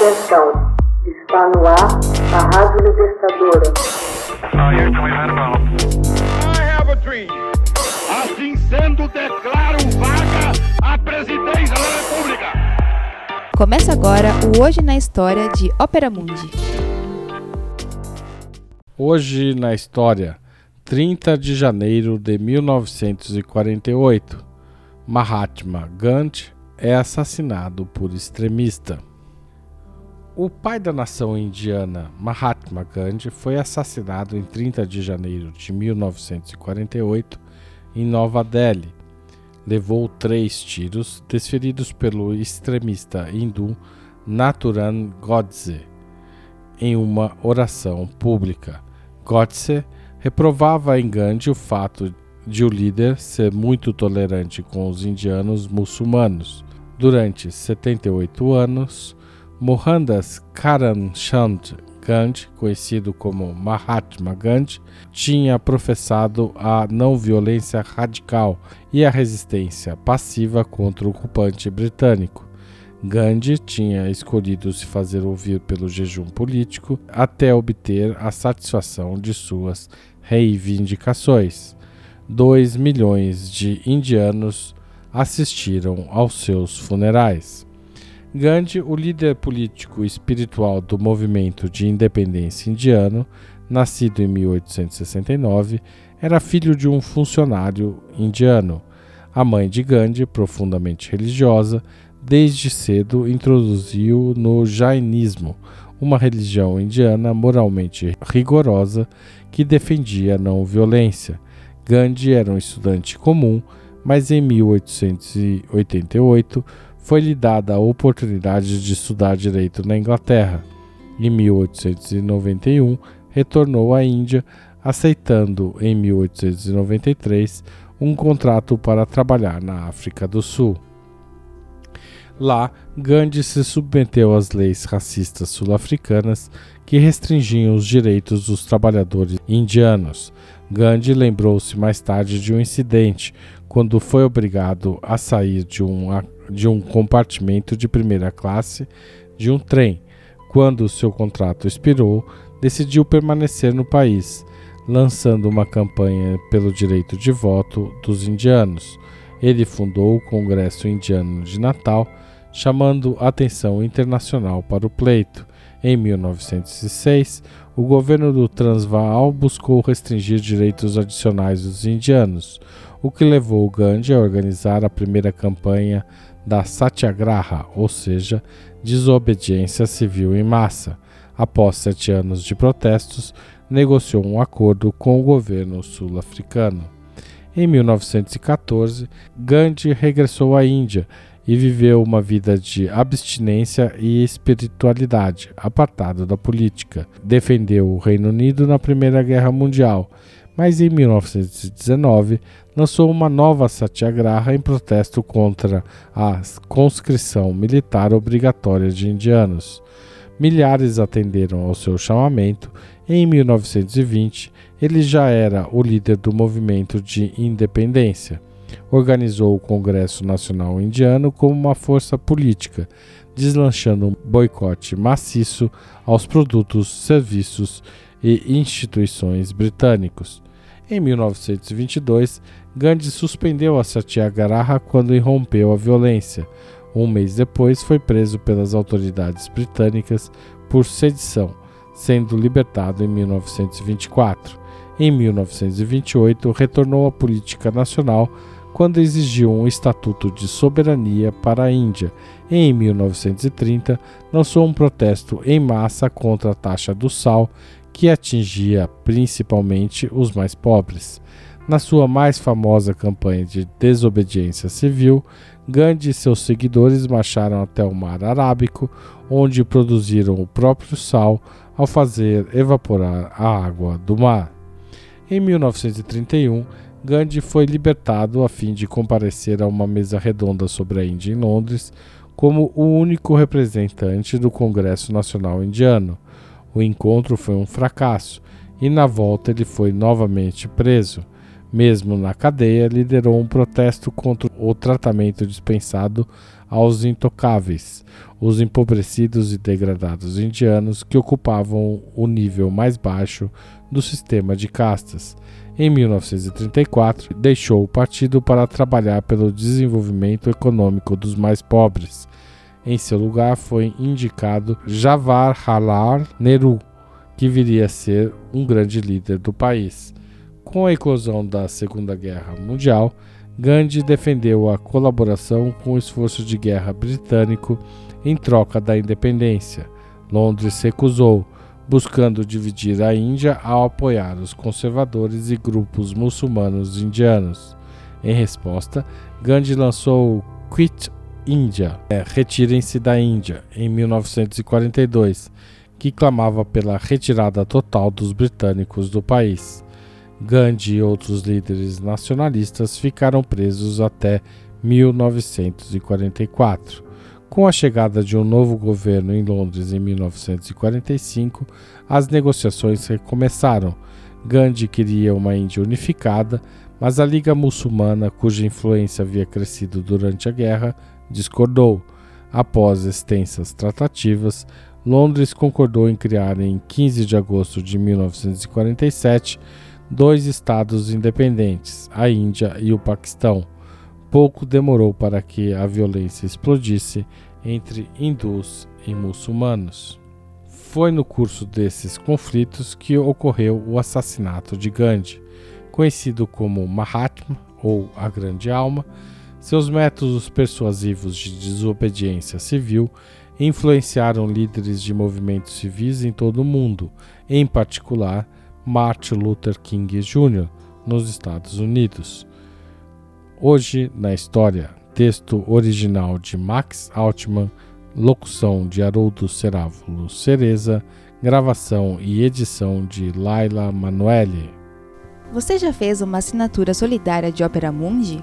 Atenção, está no ar a Rádio Libertadora. Assim sendo, declaro vaga a presidência da República. Começa agora o Hoje na História de Ópera Mundi. Hoje na História, 30 de janeiro de 1948, Mahatma Gandhi é assassinado por extremista. O pai da nação indiana, Mahatma Gandhi, foi assassinado em 30 de janeiro de 1948 em Nova Delhi. Levou três tiros desferidos pelo extremista hindu Nathuram Godse em uma oração pública. Godse reprovava em Gandhi o fato de o líder ser muito tolerante com os indianos muçulmanos. Durante 78 anos, Mohandas Karamchand Gandhi, conhecido como Mahatma Gandhi, tinha professado a não violência radical e a resistência passiva contra o ocupante britânico. Gandhi tinha escolhido se fazer ouvir pelo jejum político até obter a satisfação de suas reivindicações. Dois milhões de indianos assistiram aos seus funerais. Gandhi, o líder político e espiritual do movimento de independência indiano, nascido em 1869, era filho de um funcionário indiano. A mãe de Gandhi, profundamente religiosa, desde cedo introduziu no Jainismo, uma religião indiana moralmente rigorosa que defendia a não violência. Gandhi era um estudante comum, mas em 1888 foi-lhe dada a oportunidade de estudar direito na Inglaterra. Em 1891, retornou à Índia, aceitando em 1893 um contrato para trabalhar na África do Sul. Lá, Gandhi se submeteu às leis racistas sul-africanas que restringiam os direitos dos trabalhadores indianos. Gandhi lembrou-se mais tarde de um incidente quando foi obrigado a sair de um de um compartimento de primeira classe de um trem. Quando seu contrato expirou, decidiu permanecer no país, lançando uma campanha pelo direito de voto dos indianos. Ele fundou o Congresso Indiano de Natal, chamando atenção internacional para o pleito. Em 1906, o governo do Transvaal buscou restringir direitos adicionais dos indianos, o que levou Gandhi a organizar a primeira campanha da Satyagraha, ou seja, desobediência civil em massa. Após sete anos de protestos, negociou um acordo com o governo sul-africano. Em 1914, Gandhi regressou à Índia e viveu uma vida de abstinência e espiritualidade, apartado da política. Defendeu o Reino Unido na Primeira Guerra Mundial, mas em 1919 lançou uma nova satyagraha em protesto contra a conscrição militar obrigatória de indianos. Milhares atenderam ao seu chamamento. Em 1920, ele já era o líder do movimento de independência. Organizou o Congresso Nacional Indiano como uma força política, deslanchando um boicote maciço aos produtos, serviços e instituições britânicos. Em 1922, Gandhi suspendeu a Satyagraha quando irrompeu a violência. Um mês depois, foi preso pelas autoridades britânicas por sedição, sendo libertado em 1924. Em 1928, retornou à política nacional quando exigiu um estatuto de soberania para a Índia. Em 1930, lançou um protesto em massa contra a taxa do sal que atingia principalmente os mais pobres. Na sua mais famosa campanha de desobediência civil, Gandhi e seus seguidores marcharam até o Mar Arábico, onde produziram o próprio sal ao fazer evaporar a água do mar. Em 1931, Gandhi foi libertado a fim de comparecer a uma mesa redonda sobre a Índia em Londres como o único representante do Congresso Nacional Indiano. O encontro foi um fracasso e na volta ele foi novamente preso. Mesmo na cadeia, liderou um protesto contra o tratamento dispensado aos intocáveis, os empobrecidos e degradados indianos que ocupavam o nível mais baixo do sistema de castas. Em 1934, deixou o partido para trabalhar pelo desenvolvimento econômico dos mais pobres. Em seu lugar foi indicado Jawaharlal Nehru, que viria a ser um grande líder do país. Com a eclosão da Segunda Guerra Mundial, Gandhi defendeu a colaboração com o esforço de guerra britânico em troca da independência. Londres recusou, buscando dividir a Índia ao apoiar os conservadores e grupos muçulmanos indianos. Em resposta, Gandhi lançou Quit India, é, Retirem-se da Índia, em 1942, que clamava pela retirada total dos britânicos do país. Gandhi e outros líderes nacionalistas ficaram presos até 1944. Com a chegada de um novo governo em Londres em 1945, as negociações recomeçaram. Gandhi queria uma Índia unificada, mas a Liga Muçulmana, cuja influência havia crescido durante a guerra, discordou. Após extensas tratativas, Londres concordou em criar, em 15 de agosto de 1947, dois estados independentes, a Índia e o Paquistão pouco demorou para que a violência explodisse entre hindus e muçulmanos. Foi no curso desses conflitos que ocorreu o assassinato de Gandhi, conhecido como Mahatma ou a Grande Alma. Seus métodos persuasivos de desobediência civil influenciaram líderes de movimentos civis em todo o mundo, em particular Martin Luther King Jr., nos Estados Unidos. Hoje na História, texto original de Max Altman, locução de Haroldo Cerávulo Cereza, gravação e edição de Laila Manoeli. Você já fez uma assinatura solidária de Opera Mundi?